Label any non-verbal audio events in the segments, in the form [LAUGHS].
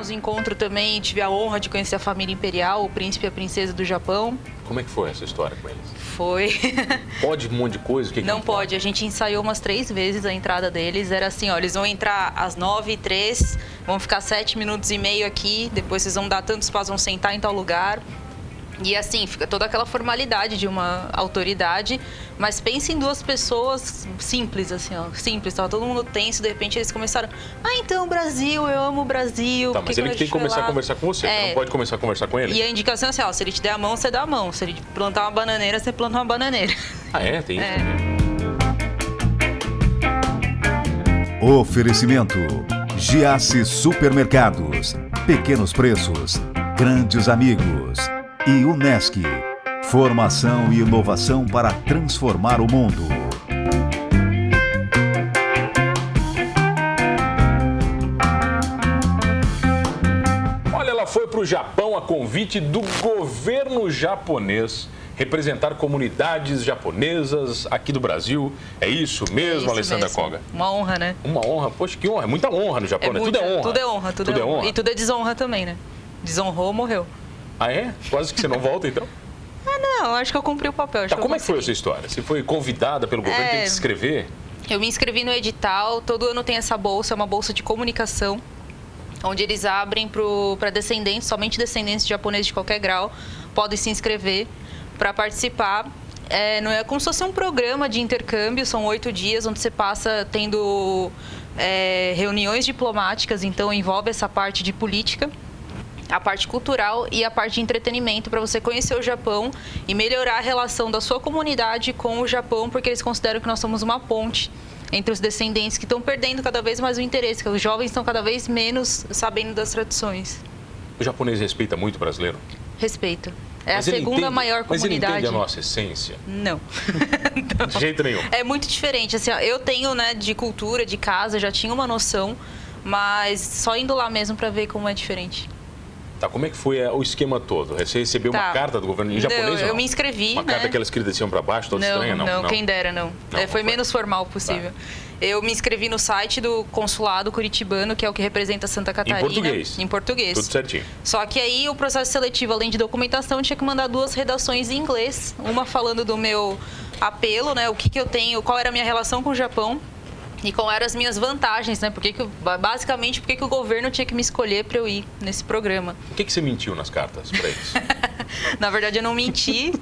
Tivemos encontro também, tive a honra de conhecer a família imperial, o príncipe e a princesa do Japão. Como é que foi essa história com eles? Foi. [LAUGHS] pode um monte de coisa? O que não, que pode. pode. A gente ensaiou umas três vezes a entrada deles. Era assim, ó, eles vão entrar às nove e três, vão ficar sete minutos e meio aqui, depois vocês vão dar tantos passos, vão sentar em tal lugar. E assim, fica toda aquela formalidade de uma autoridade, mas pense em duas pessoas simples, assim, ó, simples, tava todo mundo tenso, de repente eles começaram, ah, então, Brasil, eu amo o Brasil. Tá, mas ele tem que começar a conversar com você, é, você não pode começar a conversar com ele. E a indicação é assim, ó, se ele te der a mão, você dá a mão, se ele plantar uma bananeira, você planta uma bananeira. Ah, é? Tem isso? É. Oferecimento Giasse Supermercados, pequenos preços, grandes amigos e Unesc. Formação e inovação para transformar o mundo. Olha, ela foi para o Japão a convite do governo japonês representar comunidades japonesas aqui do Brasil. É isso mesmo, é isso Alessandra mesmo. Koga? Uma honra, né? Uma honra. Poxa, que honra. É muita honra no Japão, é né? Muita, tudo é honra. Tudo é honra, tudo, tudo é, honra. é honra. E tudo é desonra também, né? Desonrou, morreu. Ah, é? Quase que você não volta, então? [LAUGHS] ah, não. Acho que eu cumpri o papel. Tá, como é que foi essa história? Você foi convidada pelo governo, é... que se inscrever? Eu me inscrevi no edital. Todo ano tem essa bolsa, é uma bolsa de comunicação onde eles abrem para descendentes, somente descendentes de japoneses de qualquer grau, podem se inscrever para participar. É, não é como se fosse um programa de intercâmbio, são oito dias onde você passa tendo é, reuniões diplomáticas, então envolve essa parte de política a parte cultural e a parte de entretenimento para você conhecer o Japão e melhorar a relação da sua comunidade com o Japão, porque eles consideram que nós somos uma ponte entre os descendentes que estão perdendo cada vez mais o interesse, que os jovens estão cada vez menos sabendo das tradições. O japonês respeita muito o brasileiro? Respeita. É mas a segunda entende, maior comunidade. Mas ele entende a nossa essência? Não. [LAUGHS] [LAUGHS] Não. De jeito nenhum. É muito diferente. Assim, eu tenho, né, de cultura, de casa, já tinha uma noção, mas só indo lá mesmo para ver como é diferente. Tá, como é que foi é, o esquema todo? Você recebeu tá. uma carta do governo em japonês? Não, eu não? me inscrevi. Uma né? carta que elas desciam para baixo, toda não, estranha? Não, não, quem dera, não. é, foi, foi, menos formal possível. Tá. Eu me inscrevi no site do consulado curitibano, que é o que representa Santa Catarina. Em português? Em português. Tudo certinho. Só que aí o processo seletivo, além de documentação, tinha que mandar duas redações em inglês. Uma falando do meu apelo, né? O que, que eu tenho, qual era a minha relação com o Japão e quais eram as minhas vantagens, né? Porque que, basicamente, por que o governo tinha que me escolher para eu ir nesse programa? O que, que você mentiu nas cartas para eles? [LAUGHS] Na verdade, eu não menti.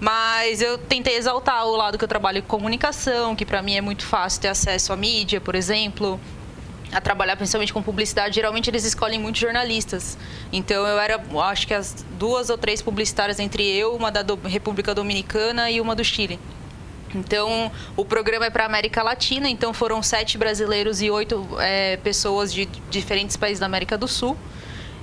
Mas eu tentei exaltar o lado que eu trabalho com comunicação, que para mim é muito fácil ter acesso à mídia, por exemplo, a trabalhar principalmente com publicidade, geralmente eles escolhem muitos jornalistas. Então eu era, acho que as duas ou três publicitárias entre eu, uma da República Dominicana e uma do Chile. Então, o programa é para a América Latina, então foram sete brasileiros e oito é, pessoas de diferentes países da América do Sul.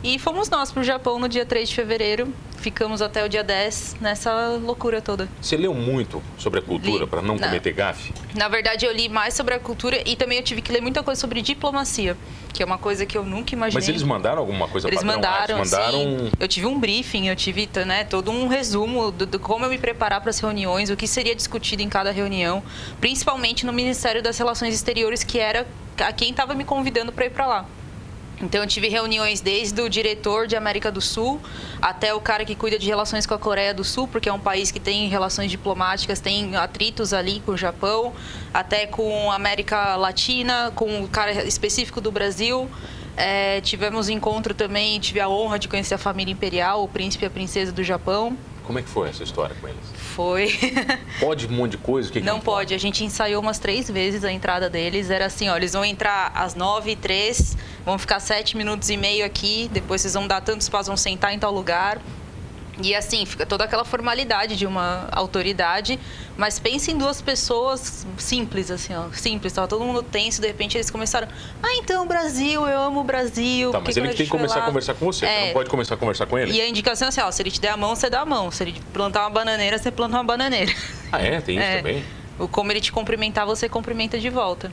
E fomos nós para o Japão no dia 3 de fevereiro. Ficamos até o dia 10 nessa loucura toda. Você leu muito sobre a cultura para não, não cometer gafe? Na verdade, eu li mais sobre a cultura e também eu tive que ler muita coisa sobre diplomacia, que é uma coisa que eu nunca imaginei. Mas eles mandaram alguma coisa Eles padrão? mandaram, eles mandaram... Sim. Eu tive um briefing, eu tive né, todo um resumo de como eu me preparar para as reuniões, o que seria discutido em cada reunião, principalmente no Ministério das Relações Exteriores, que era a quem estava me convidando para ir para lá. Então eu tive reuniões desde o diretor de América do Sul até o cara que cuida de relações com a Coreia do Sul, porque é um país que tem relações diplomáticas, tem atritos ali com o Japão, até com a América Latina, com o cara específico do Brasil. É, tivemos encontro também, tive a honra de conhecer a família imperial, o príncipe e a princesa do Japão. Como é que foi essa história com eles? Foi. [LAUGHS] pode um monte de coisa? O que não, que pode. A gente ensaiou umas três vezes a entrada deles. Era assim, ó, eles vão entrar às nove e três, vão ficar sete minutos e meio aqui, depois vocês vão dar tantos passos, vão sentar em tal lugar. E assim, fica toda aquela formalidade de uma autoridade, mas pense em duas pessoas simples, assim, ó, simples. Tava todo mundo tenso, de repente eles começaram, ah, então, Brasil, eu amo o Brasil. Tá, mas ele tem que começar a conversar com você, é, você não pode começar a conversar com ele. E a indicação é assim, ó, se ele te der a mão, você dá a mão. Se ele plantar uma bananeira, você planta uma bananeira. Ah, é? Tem isso é. também? Como ele te cumprimentar, você cumprimenta de volta.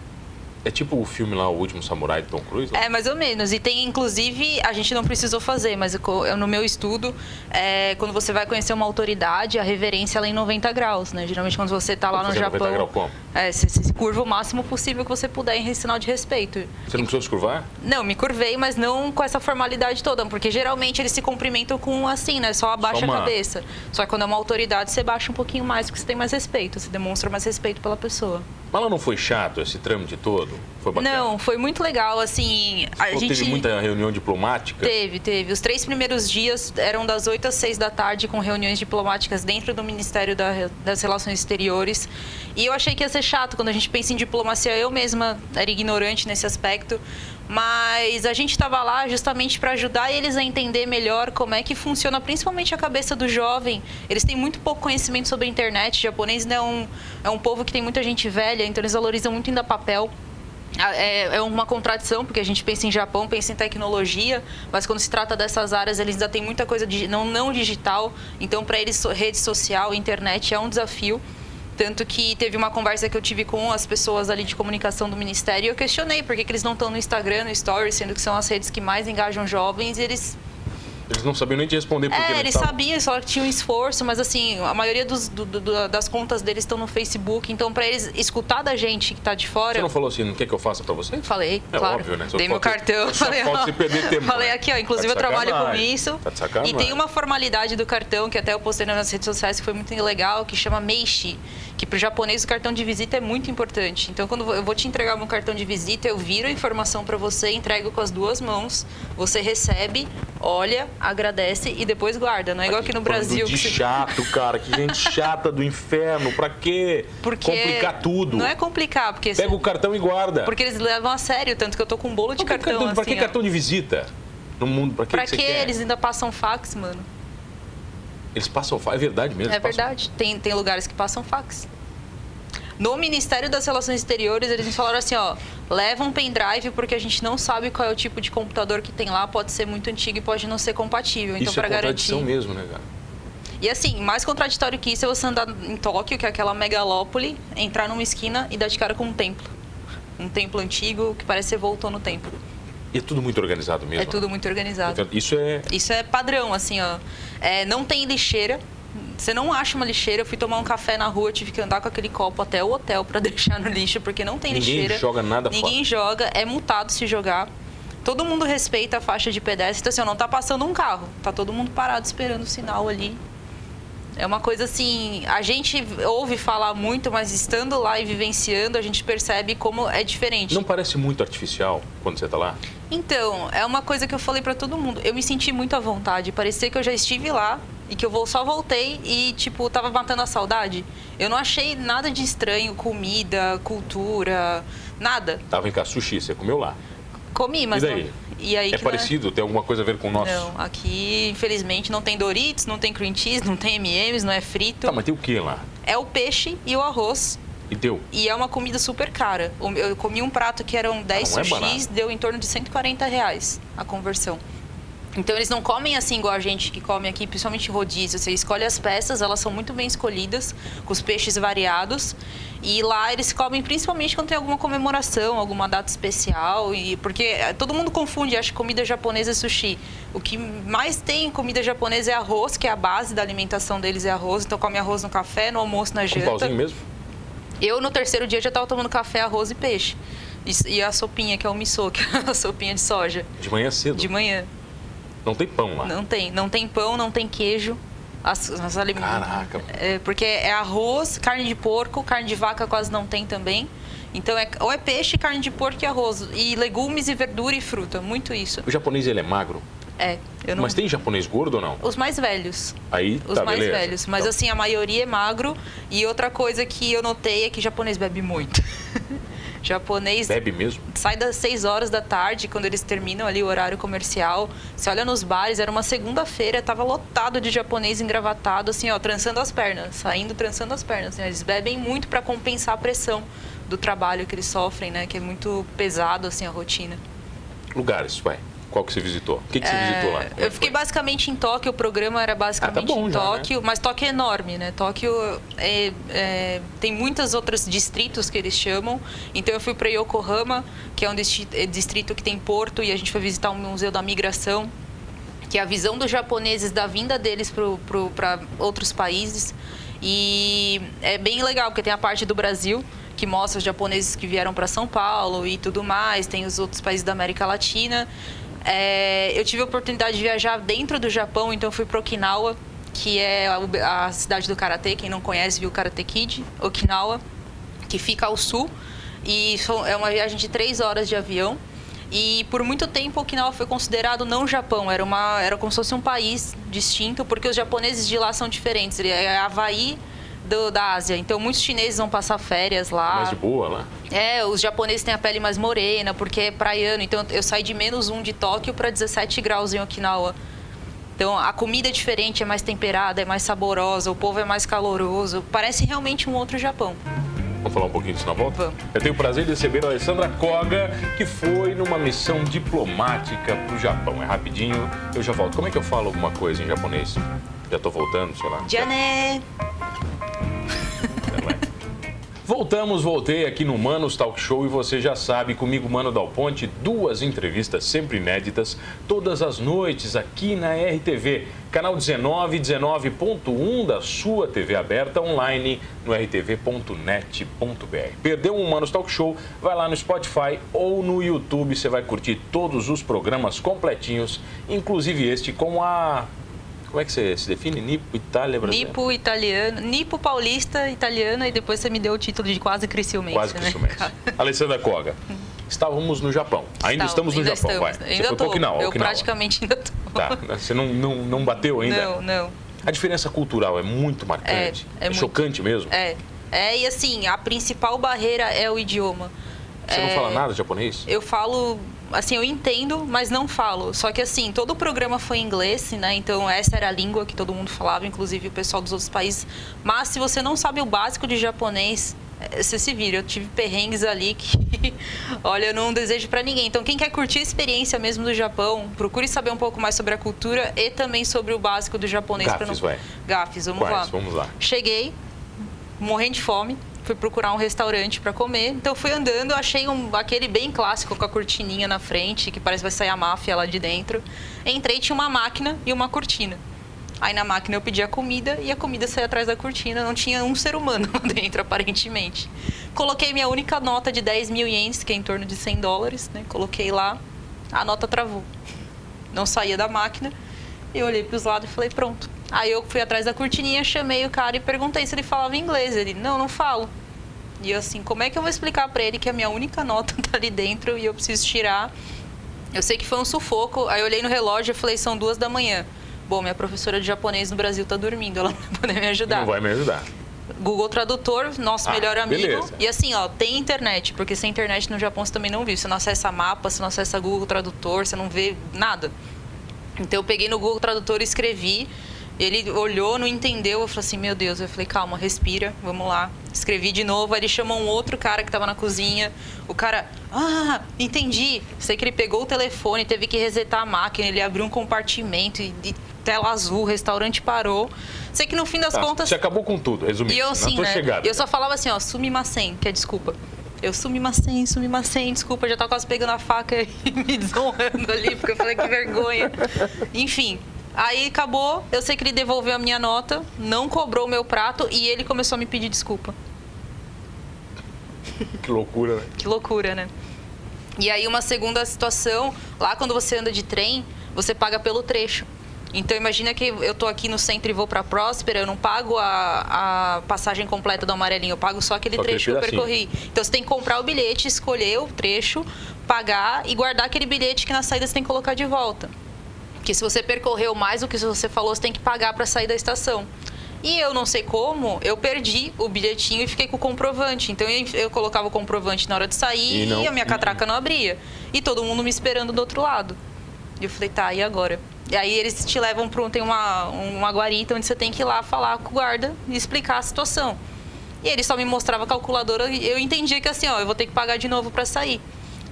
É tipo o filme lá, O Último Samurai, de Tom Cruise? É, mais ou menos. E tem, inclusive, a gente não precisou fazer, mas eu, no meu estudo, é, quando você vai conhecer uma autoridade, a reverência ela é em 90 graus, né? Geralmente quando você está lá no Japão... 90 graus como? É, você se curva o máximo possível que você puder em sinal de respeito. Você não precisou se curvar? Não, me curvei, mas não com essa formalidade toda, porque geralmente eles se cumprimentam com assim, né? Só abaixa Só uma... a cabeça. Só que quando é uma autoridade, você baixa um pouquinho mais, porque você tem mais respeito, você demonstra mais respeito pela pessoa. Mas lá não foi chato esse trâmite todo? Foi bacana? Não, foi muito legal, assim... a gente... Teve muita reunião diplomática? Teve, teve. Os três primeiros dias eram das 8 às 6 da tarde, com reuniões diplomáticas dentro do Ministério da, das Relações Exteriores. E eu achei que ia ser chato. Quando a gente pensa em diplomacia, eu mesma era ignorante nesse aspecto. Mas a gente estava lá justamente para ajudar eles a entender melhor como é que funciona, principalmente a cabeça do jovem. Eles têm muito pouco conhecimento sobre a internet. O japonês é um, é um povo que tem muita gente velha, então eles valorizam muito ainda papel. É, é, uma contradição, porque a gente pensa em Japão, pensa em tecnologia, mas quando se trata dessas áreas, eles ainda têm muita coisa não, não digital. Então, para eles, rede social, internet é um desafio. Tanto que teve uma conversa que eu tive com as pessoas ali de comunicação do Ministério e eu questionei por que, que eles não estão no Instagram, no Stories, sendo que são as redes que mais engajam jovens e eles eles não sabiam nem te responder por é, eles sabiam, só que tinham esforço, mas assim, a maioria dos, do, do, das contas deles estão no Facebook, então para eles escutar da gente que tá de fora... Você não falou assim, não quer que eu faça para você? Falei, é claro. óbvio, né? Dei meu cartão. Só falei, pode se perder tempo. Falei né? aqui, ó, inclusive tá eu trabalho com isso. Tá. E tem uma formalidade do cartão, que até eu postei nas redes sociais, que foi muito legal, que chama Meishi que para o japonês o cartão de visita é muito importante. Então, quando eu vou te entregar meu cartão de visita, eu viro a informação para você, entrego com as duas mãos, você recebe, olha, agradece e depois guarda. Não é igual aqui no Brasil. Que chato, cara, que gente [LAUGHS] chata do inferno. Para quê? Porque complicar tudo. Não é complicar, porque pega o cartão e guarda. Porque eles levam a sério, tanto que eu tô com um bolo de cartão. cartão assim, que ó. cartão de visita? No mundo, para que, pra que, que eles ainda passam fax, mano? Eles passam fax, é verdade mesmo? É verdade. Tem, tem lugares que passam fax. No Ministério das Relações Exteriores, eles me falaram assim, ó, leva um pendrive porque a gente não sabe qual é o tipo de computador que tem lá, pode ser muito antigo e pode não ser compatível. Então, isso para é contradição garantir... mesmo, né, cara? E assim, mais contraditório que isso é você andar em Tóquio, que é aquela megalópole, entrar numa esquina e dar de cara com um templo. Um templo antigo que parece que você voltou no templo. E é tudo muito organizado mesmo? É tudo muito organizado. Então, isso é... Isso é padrão, assim, ó. É, não tem lixeira, você não acha uma lixeira. Eu fui tomar um café na rua, tive que andar com aquele copo até o hotel para [LAUGHS] deixar no lixo, porque não tem Ninguém lixeira. Ninguém joga nada Ninguém fora. joga, é multado se jogar. Todo mundo respeita a faixa de pedestre. Então, assim, não tá passando um carro. Tá todo mundo parado esperando o sinal ali. É uma coisa assim, a gente ouve falar muito, mas estando lá e vivenciando, a gente percebe como é diferente. Não parece muito artificial quando você está lá? Então, é uma coisa que eu falei para todo mundo. Eu me senti muito à vontade. Parecia que eu já estive lá e que eu só voltei e, tipo, tava matando a saudade. Eu não achei nada de estranho, comida, cultura, nada. Tava em cá, sushi, você comeu lá? Comi, mas. E daí? Não... E aí é parecido? Tem alguma coisa a ver com o nosso? Não, aqui, infelizmente, não tem Doritos, não tem cream cheese, não tem M&M's, não é frito. Tá, mas tem o que lá? É o peixe e o arroz. E deu? E é uma comida super cara. Eu comi um prato que eram 10 ah, sushis, é deu em torno de 140 reais a conversão. Então eles não comem assim igual a gente que come aqui, principalmente rodízio. Você escolhe as peças, elas são muito bem escolhidas, com os peixes variados. E lá eles comem principalmente quando tem alguma comemoração, alguma data especial. E porque eh, todo mundo confunde, acha que comida japonesa é sushi. O que mais tem em comida japonesa é arroz, que é a base da alimentação deles é arroz. Então come arroz no café, no almoço, na janta. Com pauzinho mesmo? Eu no terceiro dia já estava tomando café, arroz e peixe. E, e a sopinha, que é o miso, [LAUGHS] que é a sopinha de soja. De manhã cedo? De manhã. Não tem pão lá? Não tem. Não tem pão, não tem queijo. As, as alimentos. Caraca. É, porque é arroz, carne de porco, carne de vaca quase não tem também. Então, é, ou é peixe, carne de porco e arroz. E legumes e verdura e fruta. Muito isso. O japonês, ele é magro? É. Não... Mas tem japonês gordo ou não? Os mais velhos. Aí, Os tá, mais beleza. velhos. Mas, então... assim, a maioria é magro. E outra coisa que eu notei é que japonês bebe muito. [LAUGHS] japonês. Bebe mesmo? Sai das 6 horas da tarde, quando eles terminam ali o horário comercial. Você olha nos bares, era uma segunda-feira, tava lotado de japonês engravatado, assim, ó, trançando as pernas, saindo trançando as pernas. Assim, eles bebem muito para compensar a pressão do trabalho que eles sofrem, né? Que é muito pesado, assim, a rotina. Lugares, vai. Qual que você visitou? O que, que você É, visitou lá? Eu fiquei basicamente em Tóquio, o programa era basicamente Ah, tá bom em já, né? Tóquio, mas Tóquio é enorme, né? Tóquio é- é- tem muitos outros distritos que eles chamam. Então eu fui para Yokohama, que é um é distrito que tem porto, e a gente foi visitar o Museu da Migração, que é a visão dos japoneses da vinda deles para outros países. E é bem legal, porque tem a parte do Brasil, que mostra os japoneses que vieram para São Paulo e tudo mais, tem os outros países da América Latina. É, eu tive a oportunidade de viajar dentro do Japão, então fui para Okinawa, que é a, a cidade do Karatê. Quem não conhece, viu o Karate Kid, Okinawa, que fica ao sul. E é uma viagem de três horas de avião. E por muito tempo Okinawa foi considerado não Japão, era, uma, era como se fosse um país distinto, porque os japoneses de lá são diferentes. Ele é Havaí do, da Ásia. Então muitos chineses vão passar férias lá. Mais de boa lá. É, os japoneses têm a pele mais morena, porque é praiano. Então eu saí de menos um de Tóquio para 17 graus em Okinawa. Então a comida é diferente, é mais temperada, é mais saborosa, o povo é mais caloroso. Parece realmente um outro Japão. Vamos falar um pouquinho disso na volta? Vamos. Eu tenho o prazer de receber a Alessandra Koga, que foi numa missão diplomática pro Japão. É rapidinho, eu já volto. Como é que eu falo alguma coisa em japonês? Já tô voltando, sei lá. Jané! Voltamos, voltei aqui no Manos Talk Show e você já sabe, comigo, Mano Dal Ponte, duas entrevistas sempre inéditas, todas as noites aqui na RTV, canal 19, 19.1 da sua TV aberta online no rtv.net.br. Perdeu um Manos Talk Show? Vai lá no Spotify ou no YouTube, você vai curtir todos os programas completinhos, inclusive este com a como é que você se define? Nipo, Itália, Brasil? Nipo italiano, Nipo paulista italiana e depois você me deu o título de quase cresciumense, Quase né? Cristiumense. [LAUGHS] Alessandra Koga, estávamos no Japão. Ainda estamos no ainda Japão, estamos. vai. Ainda você tô. Okinawa, Eu Okinawa. praticamente ainda tô. Tá, você não, não, não bateu ainda? Não, não. A diferença cultural é muito marcante. É, é muito. chocante mesmo. É. É, e assim, a principal barreira é o idioma. Você não É, fala nada japonês? Eu falo, assim, eu entendo, mas não falo. Só que assim, todo o programa foi em inglês, né? Então essa era a língua que todo mundo falava, inclusive o pessoal dos outros países. Mas se você não sabe o básico de japonês, eh, você se vira. Eu tive perrengues ali que, [LAUGHS] olha, eu não desejo pra ninguém. Então quem quer curtir a experiência mesmo do Japão, procure saber um pouco mais sobre a cultura e também sobre o básico do japonês. Gafes, não... vai. Gafes, vamos Quais? lá. Vamos lá. Cheguei, morrendo de fome, fui procurar um restaurante para comer. Então fui andando, achei um, aquele bem clássico com a cortininha na frente, que parece que vai sair a máfia lá de dentro. Entrei, tinha uma máquina e uma cortina. Aí na máquina eu pedi a comida e a comida saía atrás da cortina, não tinha um ser humano [LAUGHS] lá dentro, aparentemente. Coloquei minha única nota de 10 mil ienes, que é em torno de 100 dólares, né? Coloquei lá, a nota travou. Não saía da máquina. Eu olhei para os lados e falei, pronto. Aí eu fui atrás da cortininha, chamei o cara e perguntei se ele falava inglês. Ele, não, não falo. E assim, como é que eu vou explicar para ele que a minha única nota [LAUGHS] tá ali dentro e eu preciso tirar? Eu sei que foi um sufoco. Aí eu olhei no relógio e falei, são duas da manhã. Bom, minha professora de japonês no Brasil tá dormindo, ela [LAUGHS] não vai poder me ajudar. Não vai me ajudar. Google Tradutor, nosso Ah, melhor amigo. beleza. E assim, ó, tem internet, porque sem internet no Japão você também não viu. Você não acessa mapa, você não acessa Google Tradutor, você não vê nada. Então eu peguei no Google Tradutor e escrevi. Ele olhou, não entendeu. Eu falei assim, meu Deus. Eu falei, calma, respira, vamos lá. Escrevi de novo. Aí ele chamou um outro cara que estava na cozinha. O cara, ah, entendi. Sei que ele pegou o telefone, teve que resetar a máquina. Ele abriu um compartimento e, e tela azul, o restaurante parou. Sei que no fim das Tá, contas. Você acabou com tudo, resumindo. E eu assim, né? chegada. Eu só falava assim, ó, sumimasen, que é desculpa. Eu sumimasen, sumimasen, desculpa, já tá quase pegando a faca [LAUGHS] e me desonrando ali, porque eu falei que vergonha. Enfim, aí acabou, eu sei que ele devolveu a minha nota, não cobrou o meu prato e ele começou a me pedir desculpa. Que loucura, né? Que loucura, né? E aí uma segunda situação, lá quando você anda de trem, você paga pelo trecho. Então imagina que eu tô aqui no centro e vou para Próspera, eu não pago a, a passagem completa do amarelinho, eu pago só aquele Só trecho que eu percorri. Então você tem que comprar o bilhete, escolher o trecho, pagar e guardar aquele bilhete que na saída você tem que colocar de volta. Porque se você percorreu mais do que você falou, você tem que pagar para sair da estação. E eu não sei como, eu perdi o bilhetinho e fiquei com o comprovante. Então eu, eu colocava o comprovante na hora de sair E e, não- a minha catraca não abria. E todo mundo me esperando do outro lado. E eu falei, tá, e agora? E aí eles te levam para um, tem uma, uma guarita onde você tem que ir lá falar com o guarda e explicar a situação. E ele só me mostrava a calculadora e eu entendia que assim, ó, eu vou ter que pagar de novo para sair.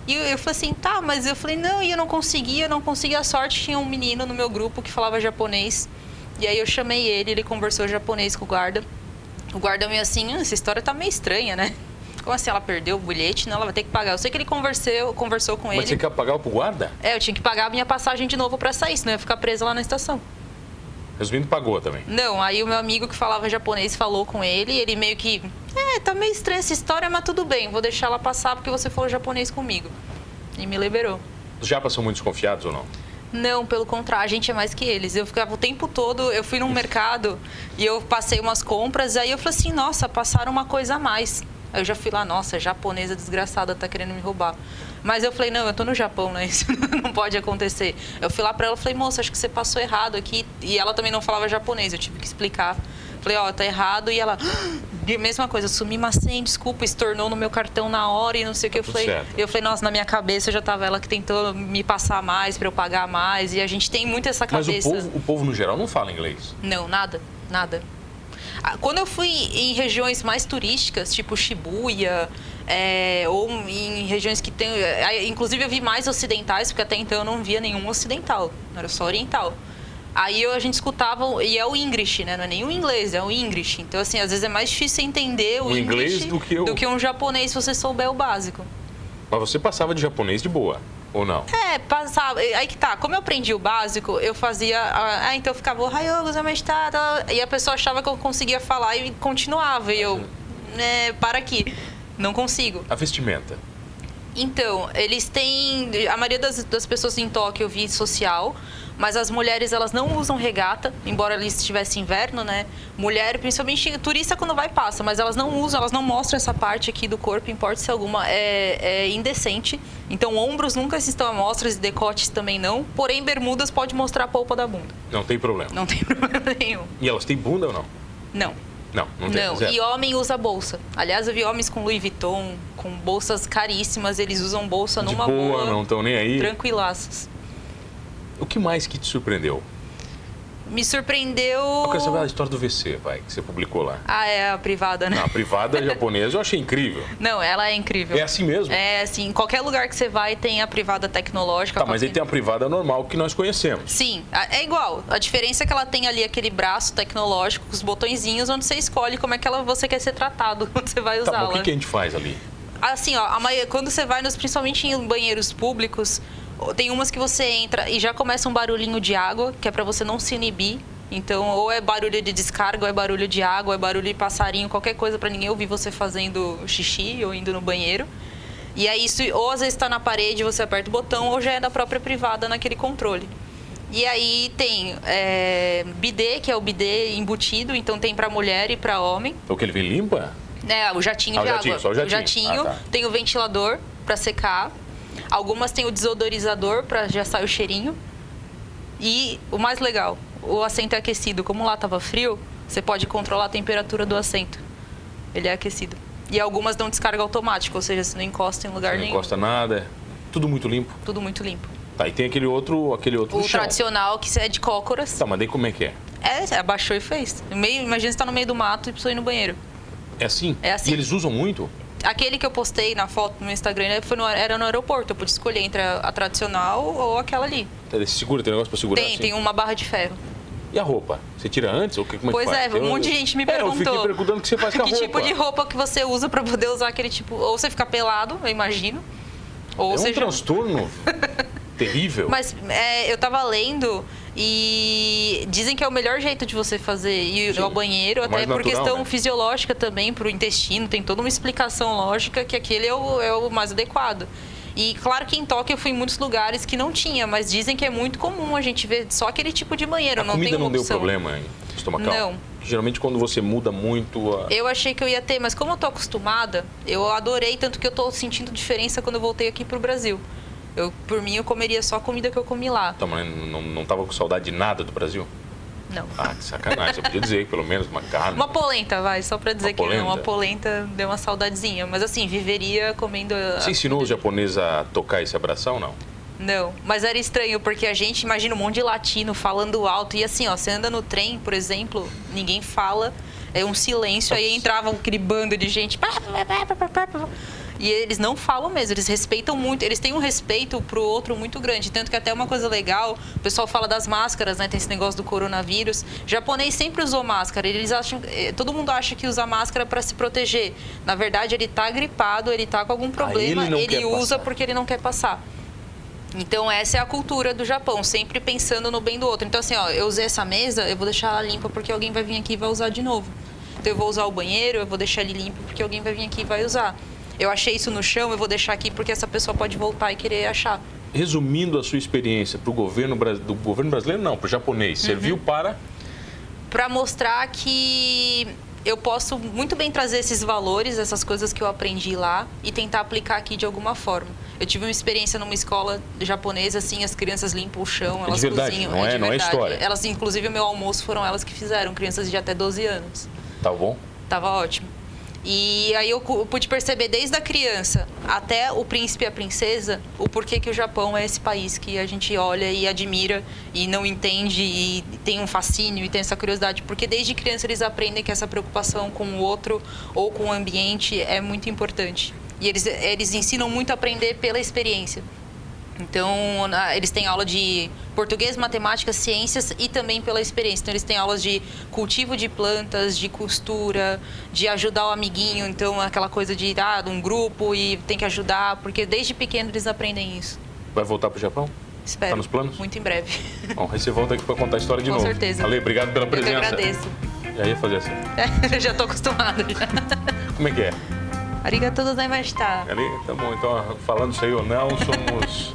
E eu, eu falei assim, tá, mas eu falei, não, e eu não conseguia, eu não conseguia. A sorte tinha um menino no meu grupo que falava japonês. E aí eu chamei ele, ele conversou japonês com o guarda. O guarda meio assim, essa história tá meio estranha, né? Como assim ela perdeu o bilhete? Não, ela vai ter que pagar. Eu sei que ele conversou, conversou com Mas ele. você quer pagar pro guarda? É, eu tinha que pagar a minha passagem de novo pra sair, senão eu ia ficar presa lá na estação. Resumindo, pagou também. Não, aí o meu amigo que falava japonês falou com ele, ele meio que. É, tá meio estranha essa história, mas tudo bem, vou deixar ela passar porque você falou japonês comigo. E me liberou. Os japas são muito desconfiados ou não? Não, pelo contrário, a gente é mais que eles. Eu ficava o tempo todo, eu fui num mercado e eu passei umas compras, aí eu falei assim, nossa, passaram uma coisa a mais. Aí eu já fui lá, nossa, japonesa desgraçada tá querendo me roubar. Mas eu falei, não, eu tô no Japão, né? [LAUGHS] Isso não pode acontecer. Eu fui lá pra ela e falei, moça, acho que você passou errado aqui. E ela também não falava japonês, eu tive que explicar. Falei, ó, tá errado. E ela, "Ah!" Mesma coisa, sumi mas sem desculpa, estornou no meu cartão na hora e não sei o que. Eu tudo falei, certo. eu falei, nossa, na minha cabeça já tava ela que tentou me passar mais pra eu pagar mais. E a gente tem muito essa Mas cabeça. o povo, o povo, no geral, não fala inglês. Não, nada, nada. Ah, Quando eu fui em regiões mais turísticas, tipo Shibuya, é, ou em regiões que tem. é, Inclusive eu vi mais ocidentais, porque até então eu não via nenhum ocidental, era só oriental. Aí eu- a gente escutava, e é o English, né? Não é nem o inglês, é o English. Então, assim, às vezes é mais difícil entender o, O inglês English do que o- um japonês se você souber o básico. Mas você passava de japonês de boa, ou não? É, passava. Aí que tá. Como eu aprendi o básico, eu fazia. Ah, então eu ficava, Ohayou gozaimasu," E a pessoa achava que eu conseguia falar e continuava. E eu, né, para aqui. Não consigo. A vestimenta. Então, eles têm. A maioria das, das pessoas em Tóquio eu vi social, mas as mulheres elas não usam regata, embora ali estivesse inverno, né? Mulher, principalmente turista quando vai passa, mas elas não usam, elas não mostram essa parte aqui do corpo, importa se alguma, é, é indecente. Então, ombros nunca estão à mostra, e decotes também não. Porém, bermudas pode mostrar a polpa da bunda. Não tem problema. Não tem [LAUGHS] problema nenhum. E elas têm bunda ou não? Não. Não, não tem. Não, zero. e homem usa bolsa. Aliás, eu vi homens com Louis Vuitton, com bolsas caríssimas, eles usam bolsa De numa boa, não estão nem aí. tranquilaços. O que mais que te surpreendeu? Me surpreendeu. Eu quero saber a história do VC, vai, que você publicou lá. Ah, é a privada, né? Não, a privada [LAUGHS] japonesa eu achei incrível. Não, ela é incrível. É assim mesmo? É assim, em qualquer lugar que você vai tem a privada tecnológica. Tá, mas aí tem a privada normal que nós conhecemos. Sim, é igual. A diferença é que ela tem ali aquele braço tecnológico com os botõezinhos onde você escolhe como é que ela, você quer ser tratado [LAUGHS] quando você vai Tá, mas o usá-la. que, que a gente faz ali? Assim, ó, a maioria- quando você vai, nos, principalmente em banheiros públicos, tem umas que você entra e já começa um barulhinho de água, que é pra você não se inibir. Então, ou é barulho de descarga, ou é barulho de água, ou é barulho de passarinho, qualquer coisa pra ninguém ouvir você fazendo xixi ou indo no banheiro. E aí, isso, ou às vezes está na parede, você aperta o botão, ou já é da própria privada naquele controle. E aí tem é, bidê, que é o bidê embutido, então tem pra mulher e pra homem. O que ele vem limpa? É, o jatinho Ah, o de jatinho, água. só o jatinho. Ah, tá. tem o ventilador para secar. Algumas tem o desodorizador para já sair o cheirinho. E o mais legal, o assento é aquecido. Como lá tava frio, você pode controlar a temperatura do assento. Ele é aquecido. E algumas dão descarga automática, ou seja, você não encosta em lugar Não nenhum. encosta nada, é tudo muito limpo. Tudo muito limpo. Tá, e tem aquele outro, aquele outro O tradicional, que é de cócoras, Tá, mas daí como é que é? é, abaixou e fez. Meio, imagina você tá no meio do mato e precisa ir no banheiro. É assim? É assim. E eles usam muito? Aquele que eu postei na foto no Instagram né, no- era no aeroporto. Eu pude escolher entre a, a tradicional ou aquela ali. Tá, esse Segura, tem negócio pra segurar Tem, assim? tem uma barra de ferro. E a roupa? Você tira antes? Ou que, como Pois é, que é, faz? um monte de gente me É, eu perguntou. fiquei perguntando o que você faz com a [LAUGHS] que roupa. tipo de roupa que você usa pra poder usar aquele tipo. Ou você fica pelado, eu imagino. Ou É um seja. transtorno [LAUGHS] terrível. Mas é, eu tava lendo e dizem que é o melhor jeito de você fazer ir Sim, ao banheiro, é até mais por natural, questão né? fisiológica também, pro intestino, tem toda uma explicação lógica que aquele é o, é o mais adequado. E claro que em Tóquio eu fui em muitos lugares que não tinha, mas dizem que é muito comum a gente ver só aquele tipo de banheiro, a não comida tem não deu opção. problema hein, estomacal? Não. Geralmente quando você muda muito a... Eu achei que eu ia ter, mas como eu tô acostumada, eu adorei, tanto que eu tô sentindo diferença quando eu voltei aqui pro Brasil. Eu, por mim, eu comeria só a comida que eu comi lá. Tá, mas não, não tava com saudade de nada do Brasil? Não. Ah, que sacanagem. Você podia dizer pelo menos uma carne. Uma polenta, vai, só pra dizer Uma que não. Uma polenta? polenta deu uma saudadezinha. Mas assim, viveria comendo. a- Você ensinou os japoneses a tocar esse abração, não? Não, mas era estranho, porque a gente imagina um monte de latino falando alto. E assim, ó, você anda no trem, por exemplo, ninguém fala, é um silêncio, aí entrava aquele bando de gente. E eles não falam mesmo, eles respeitam muito, eles têm um respeito pro outro muito grande. Tanto que até uma coisa legal, o pessoal fala das máscaras, né? Tem esse negócio do coronavírus. O japonês sempre usou máscara. Eles acham. Eh, todo mundo acha que usa máscara para se proteger. Na verdade, ele tá gripado, ele tá com algum problema, ele ele usa passar. porque ele não quer passar. Então essa é a cultura do Japão, sempre pensando no bem do outro. Então assim, ó, eu usei essa mesa, eu vou deixar ela limpa porque alguém vai vir aqui e vai usar de novo. Então eu vou usar o banheiro, eu vou deixar ele limpo porque alguém vai vir aqui e vai usar. Eu achei isso no chão, eu vou deixar aqui porque essa pessoa pode voltar e querer achar. Resumindo a sua experiência para o governo do governo brasileiro, não, para o japonês, Uhum. serviu para Para mostrar que eu posso muito bem trazer esses valores, essas coisas que eu aprendi lá e tentar aplicar aqui de alguma forma. Eu tive uma experiência numa escola japonesa, assim, as crianças limpam o chão, de elas verdade, cozinham. não é- de não é história. Elas, inclusive, o meu almoço foram elas que fizeram, crianças de até 12 anos. tá bom? Tava ótimo. E aí eu pude perceber desde a criança até o príncipe e a princesa o porquê que o Japão é esse país que a gente olha e admira e não entende e tem um fascínio e tem essa curiosidade. Porque desde criança eles aprendem que essa preocupação com o outro ou com o ambiente é muito importante. E eles, eles ensinam muito a aprender pela experiência. Então, eles têm aula de português, matemática, ciências e também pela experiência. Então, eles têm aulas de cultivo de plantas, de costura, de ajudar o amiguinho. Então, aquela coisa de ah, de um grupo e tem que ajudar, porque desde pequeno eles aprendem isso. Vai voltar para o Japão? Espero. Tá nos planos? Muito em breve. Bom, aí você volta aqui para contar a história de Com novo. certeza. Ale, obrigado pela Eu que presença. agradeço. Já ia fazer assim. [LAUGHS] Eu já tô acostumada. Como é que é? Arigatou gozaimashita. Ali, tá bom. Então, falando isso aí ou não, somos